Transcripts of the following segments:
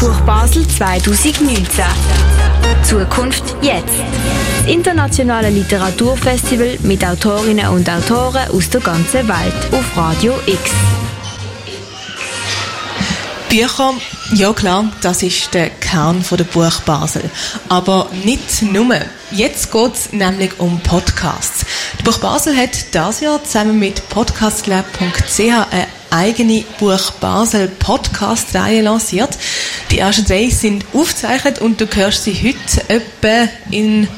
Buch Basel 2019. Zukunft jetzt. Das internationale Literaturfestival mit Autorinnen und Autoren aus der ganzen Welt auf Radio X. Bücher, ja klar, das ist der Kern der Buch Basel. Aber nicht nur. Jetzt geht es nämlich um Podcasts. Die Buch Basel hat das Jahr zusammen mit podcastlab.ch eine eigene Buch Basel Podcast-Reihe lanciert. Die ersten drei sind aufgezeichnet und du hörst sie heute etwa in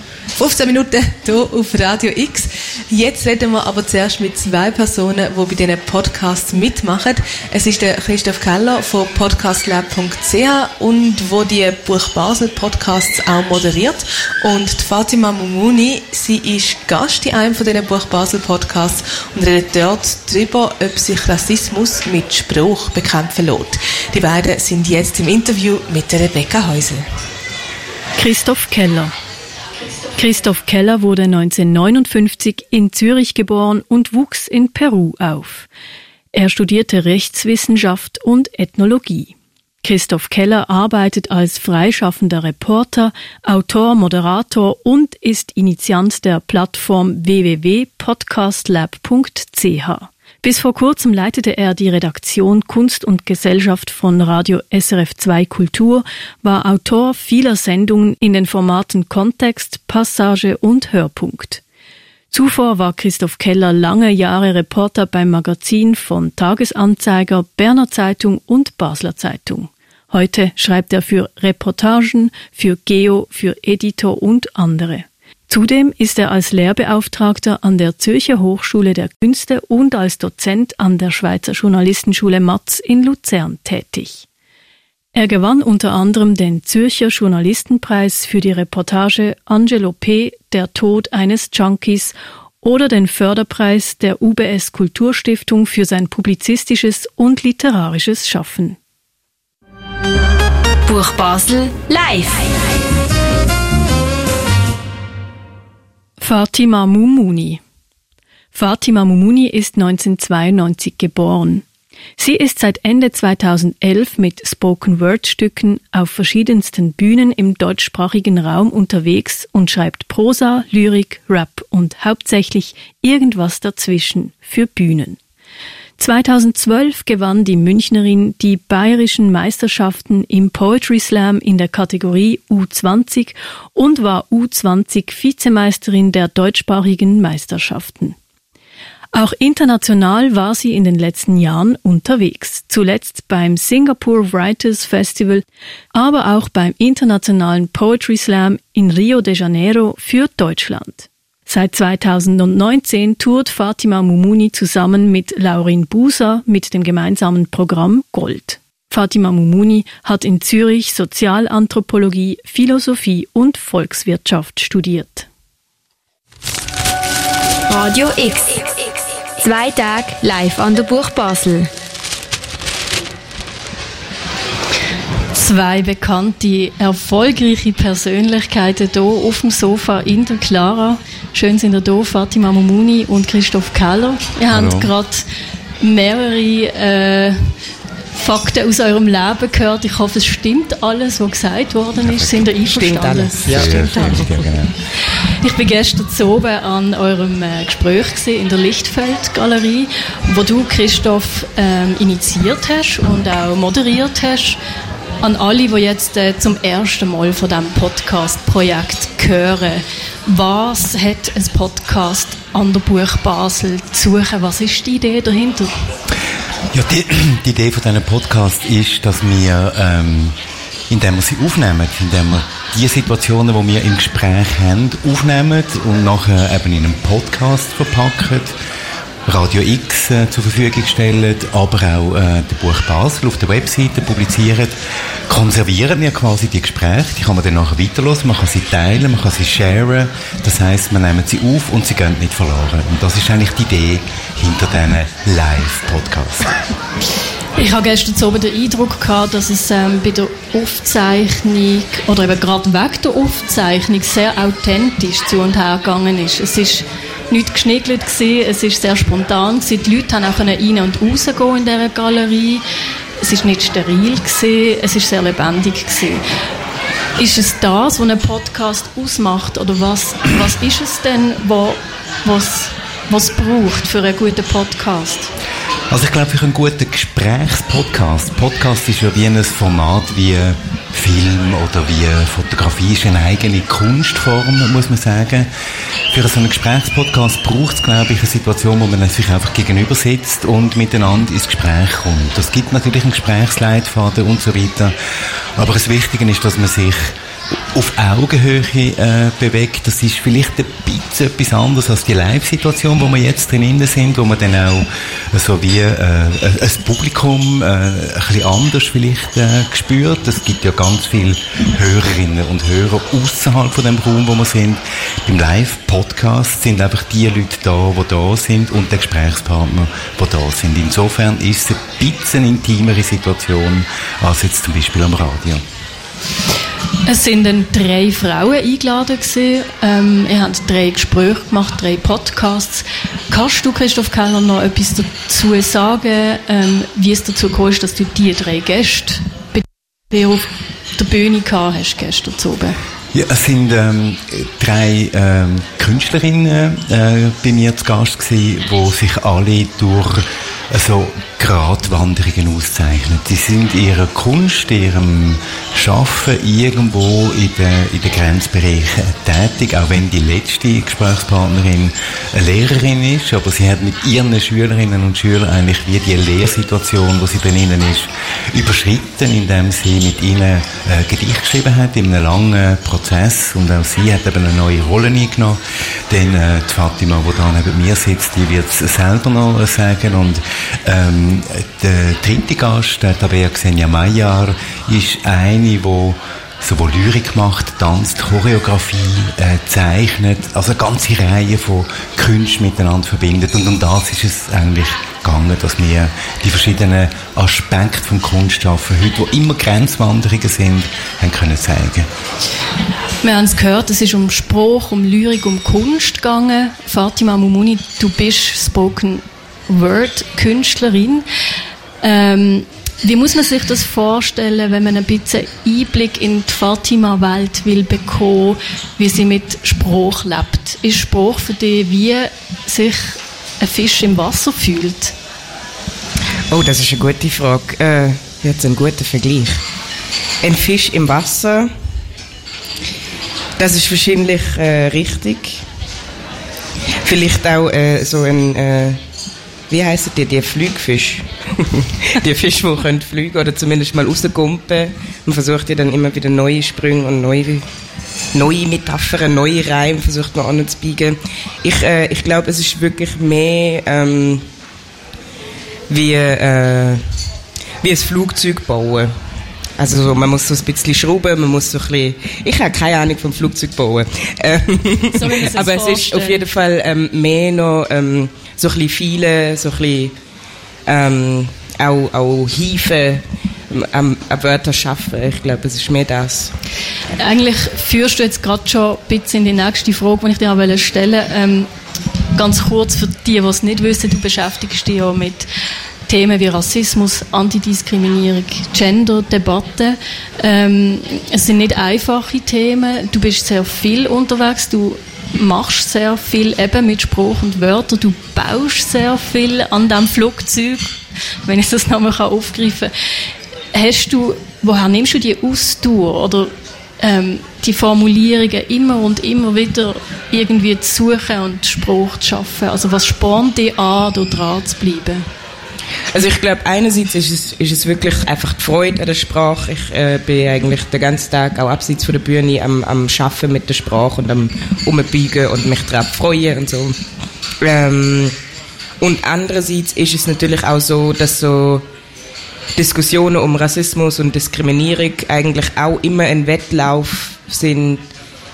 15 Minuten hier auf Radio X. Jetzt reden wir aber zuerst mit zwei Personen, die bei diesen Podcasts mitmachen. Es ist der Christoph Keller von podcastlab.ch und wo die Buch Basel Podcasts auch moderiert. Und die Fatima Mumuni, sie ist Gast in einem von diesen Buch Basel Podcasts und redet dort darüber, ob sich Rassismus mit Spruch bekämpfen lässt. Die beiden sind jetzt im Interview mit Rebecca Häusel. Christoph Keller Christoph Keller wurde 1959 in Zürich geboren und wuchs in Peru auf. Er studierte Rechtswissenschaft und Ethnologie. Christoph Keller arbeitet als freischaffender Reporter, Autor, Moderator und ist Initiant der Plattform www.podcastlab.ch. Bis vor kurzem leitete er die Redaktion Kunst und Gesellschaft von Radio SRF 2 Kultur, war Autor vieler Sendungen in den Formaten Kontext, Passage und Hörpunkt. Zuvor war Christoph Keller lange Jahre Reporter beim Magazin von Tagesanzeiger, Berner Zeitung und Basler Zeitung. Heute schreibt er für Reportagen, für Geo, für Editor und andere. Zudem ist er als Lehrbeauftragter an der Zürcher Hochschule der Künste und als Dozent an der Schweizer Journalistenschule Matz in Luzern tätig. Er gewann unter anderem den Zürcher Journalistenpreis für die Reportage Angelo P. Der Tod eines Junkies oder den Förderpreis der UBS Kulturstiftung für sein publizistisches und literarisches Schaffen. Buch Basel live. Fatima Mumuni Fatima Mumuni ist 1992 geboren. Sie ist seit Ende 2011 mit Spoken-Word-Stücken auf verschiedensten Bühnen im deutschsprachigen Raum unterwegs und schreibt Prosa, Lyrik, Rap und hauptsächlich irgendwas dazwischen für Bühnen. 2012 gewann die Münchnerin die bayerischen Meisterschaften im Poetry Slam in der Kategorie U20 und war U20 Vizemeisterin der deutschsprachigen Meisterschaften. Auch international war sie in den letzten Jahren unterwegs, zuletzt beim Singapore Writers Festival, aber auch beim internationalen Poetry Slam in Rio de Janeiro für Deutschland. Seit 2019 tourt Fatima Mumuni zusammen mit Laurin Buser mit dem gemeinsamen Programm Gold. Fatima Mumuni hat in Zürich Sozialanthropologie, Philosophie und Volkswirtschaft studiert. Radio X. Zwei Tage live an der Buch Basel. Zwei bekannte, erfolgreiche Persönlichkeiten hier auf dem Sofa in der Clara. Schön sind ihr hier, Fatima Momuni und Christoph Keller. Ihr Hallo. habt gerade mehrere äh, Fakten aus eurem Leben gehört. Ich hoffe, es stimmt alles, was gesagt worden ist. Sind ihr einverstanden? Stimmt alles. Ja, stimmt alles. Genau. Ich war gestern oben an eurem äh, Gespräch in der Lichtfeld-Galerie, wo du, Christoph, ähm, initiiert hast und auch moderiert hast an alle, die jetzt äh, zum ersten Mal von diesem Podcast-Projekt hören. Was hat ein Podcast an der Buch Basel zu suchen? Was ist die Idee dahinter? Ja, die, die Idee von diesem Podcast ist, dass wir, ähm, indem wir sie aufnehmen, indem wir die Situationen, die wir im Gespräch haben, aufnehmen und nachher eben in einem Podcast verpacken Radio X äh, zur Verfügung stellen, aber auch äh, der Buch Basel auf der Webseite publizieren, konservieren wir quasi die Gespräche, die kann man dann nachher weiterhören, man kann sie teilen, man kann sie sharen, das heißt, man nimmt sie auf und sie gehen nicht verloren. Und das ist eigentlich die Idee hinter diesen Live-Podcasts. Ich habe gestern so den Eindruck gehabt, dass es ähm, bei der Aufzeichnung oder eben gerade weg der Aufzeichnung sehr authentisch zu und her gegangen ist. Es ist nicht geschnittelt gewesen, es ist sehr spontan gewesen. Die Leute haben auch rein und rausgehen in dieser Galerie. es ist nicht steril gewesen, es ist sehr lebendig gewesen. Ist es das, was einen Podcast ausmacht, oder was, was ist es denn, was, was braucht für einen guten Podcast? Also ich glaube, für einen guten Gesprächspodcast, Podcast ist ja wie ein Format wie Film oder wie Fotografie ist eine eigene Kunstform, muss man sagen. Für so einen Gesprächspodcast braucht es, glaube ich, eine Situation, wo man sich einfach gegenüber sitzt und miteinander ins Gespräch kommt. Es gibt natürlich einen Gesprächsleitfaden und so weiter, aber das Wichtige ist, dass man sich auf Augenhöhe äh, bewegt. Das ist vielleicht ein bisschen etwas anderes als die Live-Situation, wo wir jetzt drin sind, wo man dann auch so wie äh, ein Publikum äh, ein bisschen anders vielleicht äh, gespürt. Es gibt ja ganz viele Hörerinnen und Hörer außerhalb von dem Raum, wo wir sind. Beim Live-Podcast sind einfach die Leute da, die da sind und der Gesprächspartner, die da sind. Insofern ist es ein bisschen intimere Situation als jetzt zum Beispiel am Radio. Es sind dann drei Frauen eingeladen gewesen. Ähm, ihr habt drei Gespräche gemacht, drei Podcasts. Kannst du, Christoph Keller, noch etwas dazu sagen, ähm, wie es dazu kam, dass du die drei Gäste bei auf der Bühne gehabt hast gestern oben? Ja, es sind ähm, drei ähm, Künstlerinnen äh, bei mir zu Gast gewesen, die sich alle durch also Gratwanderungen auszeichnen. Sie sind in ihrer Kunst, ihrem Schaffen irgendwo in den, in den Grenzbereichen tätig, auch wenn die letzte Gesprächspartnerin eine Lehrerin ist, aber sie hat mit ihren Schülerinnen und Schülern eigentlich wie die Lehrsituation, wo sie dann innen ist, überschritten, indem sie mit ihnen äh, Gedicht geschrieben hat, in einem langen Prozess und auch sie hat eben eine neue Rolle eingenommen. Denn äh, die Fatima, die da neben mir sitzt, die wird es selber noch sagen und ähm, der dritte Gast, der Tabea Xenia Mayer, ist eine, die sowohl Lyrik macht, tanzt, Choreografie äh, zeichnet, also eine ganze Reihe von Künsten miteinander verbindet. Und um das ist es eigentlich gegangen, dass wir die verschiedenen Aspekte vom Kunstschaffen heute, wo immer Grenzwanderungen sind, haben können zeigen. Wir haben es gehört, es ist um Spruch, um Lyrik, um Kunst gegangen. Fatima Mumuni, du bist Spoken Word-Künstlerin. Ähm, wie muss man sich das vorstellen, wenn man ein bisschen Einblick in die Fatima-Welt will bekommen, wie sie mit Spruch lebt? Ist Spruch für dich, wie sich ein Fisch im Wasser fühlt? Oh, das ist eine gute Frage. Äh, jetzt ein guter Vergleich. Ein Fisch im Wasser, das ist wahrscheinlich äh, richtig. Vielleicht auch äh, so ein äh, wie heißen die, die Flugfisch? die Fische, die können fliegen oder zumindest mal rauskumpen. Man versucht ja dann immer wieder neue Sprünge und neue, neue Metaphern, neue Reime versucht man anzubiegen. Ich, äh, ich glaube, es ist wirklich mehr ähm, wie, äh, wie ein Flugzeug bauen. Also so, man muss so ein bisschen schrauben, man muss so ein bisschen, ich habe keine Ahnung vom Flugzeug bauen. Ähm, so aber es ist auf jeden Fall ähm, mehr noch ähm, so ein bisschen viele, so ein bisschen ähm, auch, auch Hiefe am, am Wörter schaffen. Ich glaube, es ist mehr das. Eigentlich führst du jetzt gerade schon ein bisschen in die nächste Frage, die ich dir stellen wollte. Ähm, ganz kurz für die, die es nicht wissen, du beschäftigst dich ja mit Themen wie Rassismus, Antidiskriminierung, Gender-Debatte. Ähm, es sind nicht einfache Themen. Du bist sehr viel unterwegs. Du machst sehr viel eben mit Spruch und Wörtern. Du baust sehr viel an diesem Flugzeug, wenn ich das nochmal aufgreifen kann. Hast du, woher nimmst du die Ausdauer oder ähm, die Formulierungen immer und immer wieder irgendwie zu suchen und Spruch zu schaffen? Also was spornt dich an, da dran zu bleiben? Also ich glaube, einerseits ist es, ist es wirklich einfach die Freude an der Sprache. Ich äh, bin eigentlich den ganzen Tag auch abseits von der Bühne am, am Schaffen mit der Sprache und am Umbiegen und mich darauf freuen und so. Ähm, und andererseits ist es natürlich auch so, dass so Diskussionen um Rassismus und Diskriminierung eigentlich auch immer ein Wettlauf sind,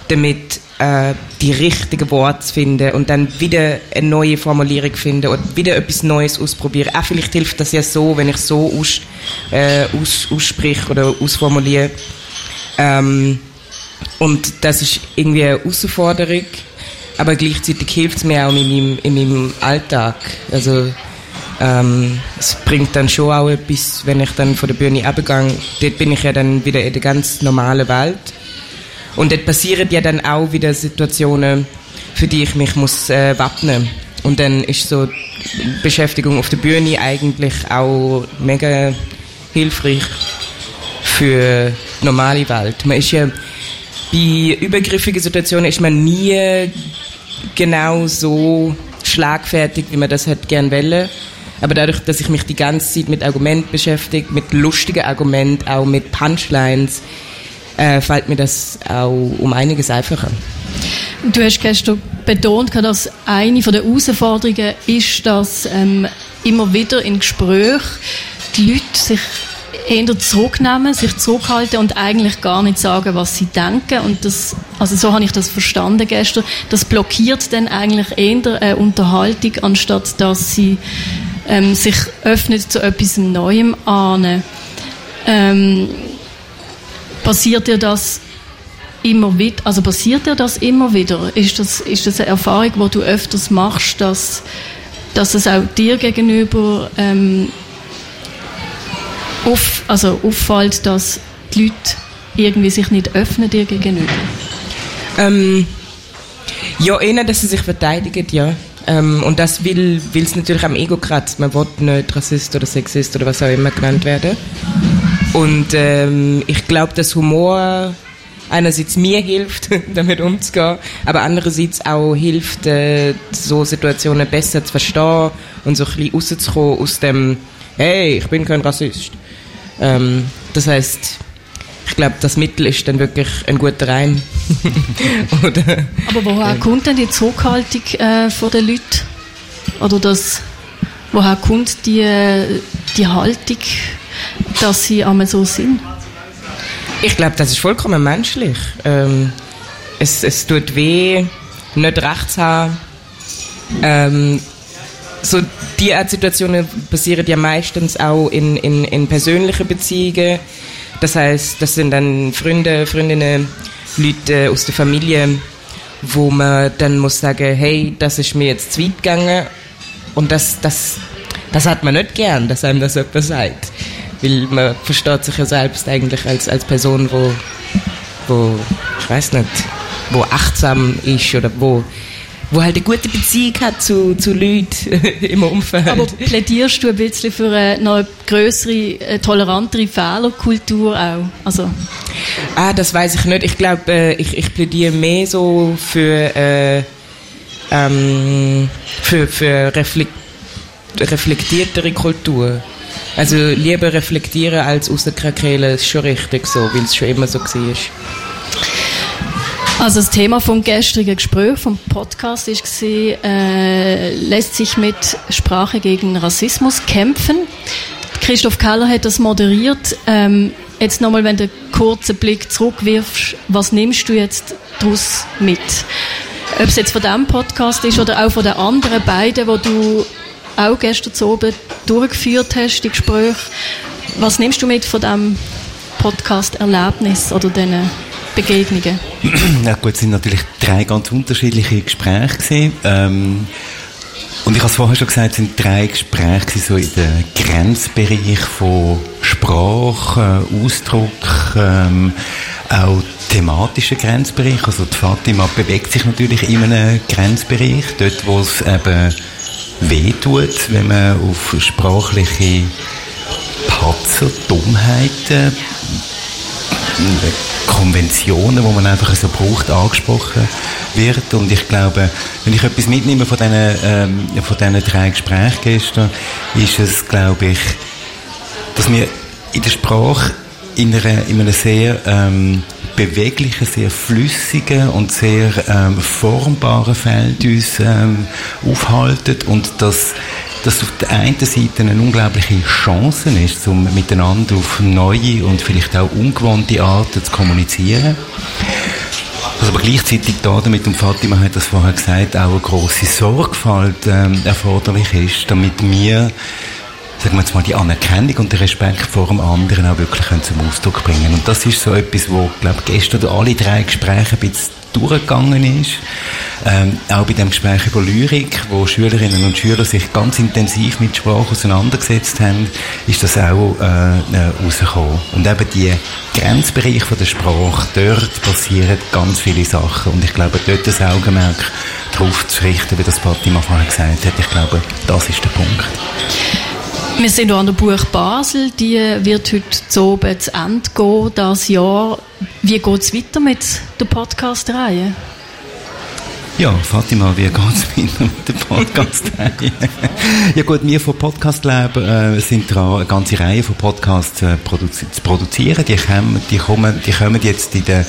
damit äh, die richtigen Worte zu finden und dann wieder eine neue Formulierung finden und wieder etwas Neues ausprobieren. Auch vielleicht hilft das ja so, wenn ich so aus, äh, aus, ausspreche oder ausformuliere. Ähm, und das ist irgendwie eine Herausforderung, aber gleichzeitig hilft es mir auch in meinem, in meinem Alltag. Also Ähm, es bringt dann schon auch etwas, wenn ich dann von der Bühne abgehe. Dort bin ich ja dann wieder in der ganz normalen Welt. Und dort passieren ja dann auch wieder Situationen, für die ich mich muss äh, wappnen. Und dann ist so Beschäftigung auf der Bühne eigentlich auch mega hilfreich für die normale Welt. Man ist ja bei übergriffigen Situationen ist man nie genau so schlagfertig, wie man das hätte gern wollen. Aber dadurch, dass ich mich die ganze Zeit mit Argumenten beschäftige, mit lustigen Argumenten, auch mit Punchlines, äh, fällt mir das auch um einiges einfacher. Du hast gestern betont, dass eine der Herausforderungen ist, dass ähm, immer wieder in Gesprächen die Leute sich eher zurücknehmen, sich zurückhalten und eigentlich gar nicht sagen, was sie denken. Und das, also so habe ich das verstanden gestern. Das blockiert dann eigentlich eher eine Unterhaltung, anstatt dass sie ähm, sich öffnet zu etwas Neuem ahnen. Ähm, passiert dir das immer wieder, also passiert dir das immer wieder? Ist das, ist das eine Erfahrung, die du öfters machst, dass, dass es auch dir gegenüber ähm, auf, also auffällt, dass die Leute irgendwie sich nicht öffnen dir gegenüber? Ähm, ja, eher, dass sie sich verteidigen, ja. Ähm, und das will es natürlich am Ego kratzt. Man will nicht Rassist oder Sexist oder was auch immer genannt werden. Und ähm, ich glaube, dass Humor einerseits mir hilft, damit umzugehen, aber andererseits auch hilft, äh, so Situationen besser zu verstehen und so ein bisschen rauszukommen aus dem, hey, ich bin kein Rassist. Ähm, das heißt, ich glaube, das Mittel ist dann wirklich ein guter Reim. Aber woher ähm, kommt denn die Zurückhaltung äh, von den Leuten? Oder das, woher kommt die, die Haltung, dass sie einmal so sind? Ich glaube, das ist vollkommen menschlich. Ähm, es, es tut weh, nicht recht zu haben. Ähm, so die Art Situationen passieren ja meistens auch in, in, in persönlichen Beziehungen. Das heißt, das sind dann Freunde, Freundinnen, Leute aus der Familie, wo man dann muss sagen, hey, das ist mir jetzt zu weit gegangen und das, das, das hat man nicht gern, dass einem das jemand sagt. Weil man versteht sich ja selbst eigentlich als, als Person, wo, wo, ich weiß nicht, wo achtsam ist oder wo wo halt eine gute Beziehung hat zu, zu Leuten im Umfeld. Aber plädierst du ein bisschen für eine noch größere, eine tolerantere Fehlerkultur auch? Also. Ah, das weiß ich nicht. Ich glaube, äh, ich, ich plädiere mehr so für, äh, ähm, für, für reflekt, reflektiertere Kultur. Also lieber reflektieren als rauskrakehlen, ist schon richtig so, weil es schon immer so war. Also das Thema vom gestrigen Gespräch, vom Podcast, gewesen, äh, lässt sich mit Sprache gegen Rassismus kämpfen. Christoph Keller hat das moderiert. Ähm, jetzt nochmal, wenn du einen kurzen Blick zurückwirfst, was nimmst du jetzt daraus mit? Ob es jetzt von diesem Podcast ist oder auch von den anderen beiden, wo du auch gestern oben durchgeführt hast, die Gespräche. Was nimmst du mit von diesem Podcast-Erlebnis oder diesen Begegnungen? Ja gut, es sind natürlich drei ganz unterschiedliche Gespräche gewesen. Ähm, und ich habe es vorher schon gesagt, es sind drei Gespräche so in den Grenzbereich von Sprache, Ausdruck, ähm, auch thematischen Grenzbereich. Also die Fatima bewegt sich natürlich in einem Grenzbereich, dort wo es eben wehtut, wenn man auf sprachliche Patzer, Dummheiten Konventionen, die man einfach so braucht, angesprochen wird. Und ich glaube, wenn ich etwas mitnehme von diesen, ähm, von diesen drei Gesprächen gestern, ist es, glaube ich, dass wir in der Sprache in, einer, in einem sehr ähm, beweglichen, sehr flüssigen und sehr ähm, formbaren Feld uns ähm, aufhalten und dass dass auf der einen Seite eine unglaubliche Chance ist, um miteinander auf neue und vielleicht auch ungewohnte Arten zu kommunizieren. Was aber gleichzeitig da damit, und Fatima hat das vorher gesagt, auch eine grosse Sorgfalt ähm, erforderlich ist, damit wir sagen wir jetzt mal, die Anerkennung und den Respekt vor dem anderen auch wirklich zum Ausdruck bringen Und das ist so etwas, wo, glaube gestern alle drei Gespräche ein bisschen durchgegangen ist. Ähm, auch bei dem Gespräch über Lyrik, wo Schülerinnen und Schüler sich ganz intensiv mit Sprache auseinandergesetzt haben, ist das auch äh, äh rausgekommen. Und eben die Grenzbereich von der Sprache, dort passieren ganz viele Sachen. Und ich glaube, dort das Augenmerk darauf zu richten, wie das Fatima vorher gesagt hat, ich glaube, das ist der Punkt. Wir sind auch an der Buch Basel, die wird heute zu oben zu Ende gehen, das Jahr. Wie geht es weiter mit der Podcast-Reihe? Ja, Fatima, wie geht's weiter mit dem Podcast? ja gut, wir von Podcast Lab äh, sind dran, eine ganze Reihe von Podcasts äh, produzi zu produzieren. Die kommen, die, kommen, die kommen jetzt in den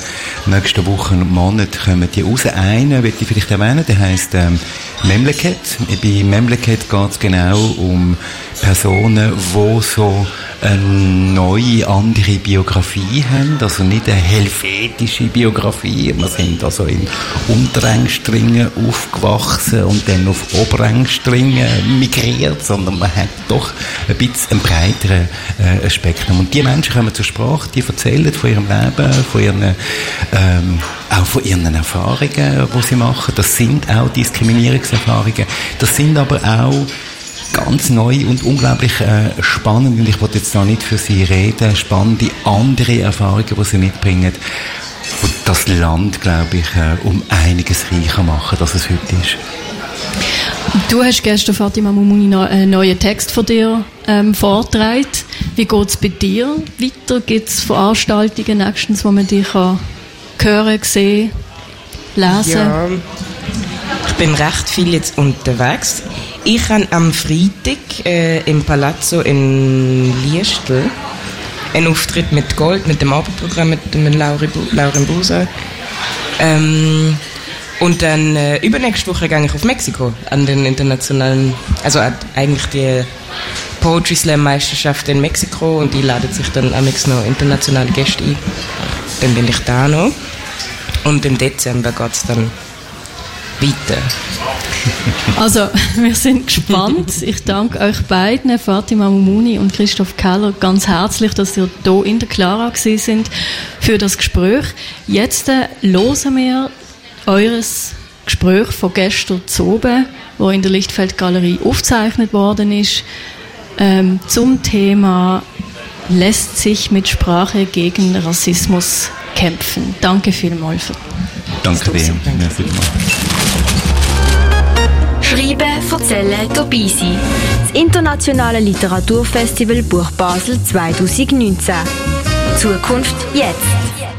nächsten Wochen und Monaten kommen die raus. Einen will ich vielleicht erwähnen, der heisst ähm, Memleket. Bei Memleket geht es genau um Personen, die so eine neue, andere Biografie haben, also nicht eine helvetische Biografie. Wir sind also in Unterengstringen aufgewachsen und dann auf Oberengstringen migriert, sondern man hat doch ein bisschen ein breiteres äh, Spektrum. Und die Menschen kommen zur Sprache, die erzählen von ihrem Leben, von ihren, ähm, auch von ihren Erfahrungen, die sie machen. Das sind auch Diskriminierungserfahrungen. Das sind aber auch ganz neu und unglaublich äh, spannend und ich wollte jetzt da nicht für Sie reden, spannende andere Erfahrungen, die Sie mitbringen, die das Land, glaube ich, äh, um einiges reicher machen, als es heute ist. Du hast gestern, Fatima Mumuni, einen neuen Text von dir ähm, vorgetragen. Wie geht es bei dir weiter? Gibt es Veranstaltungen nächstens, wo man dich kann hören, sehen, lesen? Ja, ich bin recht viel jetzt unterwegs. Ich habe am Freitag äh, im Palazzo in Liestel einen Auftritt mit Gold, mit dem Abendprogramm, mit dem Lauren Buser. Ähm, und dann äh, übernächste Woche gehe ich auf Mexiko an den internationalen, also eigentlich die Poetry Slam Meisterschaft in Mexiko und die ladet sich dann am noch internationale Gäste ein. Dann bin ich da noch. Und im Dezember geht es dann weiter. Also, wir sind gespannt. Ich danke euch beiden, Fatima Mumuni und Christoph Keller, ganz herzlich, dass ihr hier in der Clara sind für das Gespräch. Jetzt äh, hören wir eures Gespräch von gestern zu oben, wo in der Lichtfeldgalerie aufgezeichnet worden ist, ähm, zum Thema lässt sich mit Sprache gegen Rassismus kämpfen. Danke vielmals. Danke dir. Merci Schreiben, erzählen, dabei sein. Das internationale Literaturfestival Buch Basel 2019. Zukunft jetzt.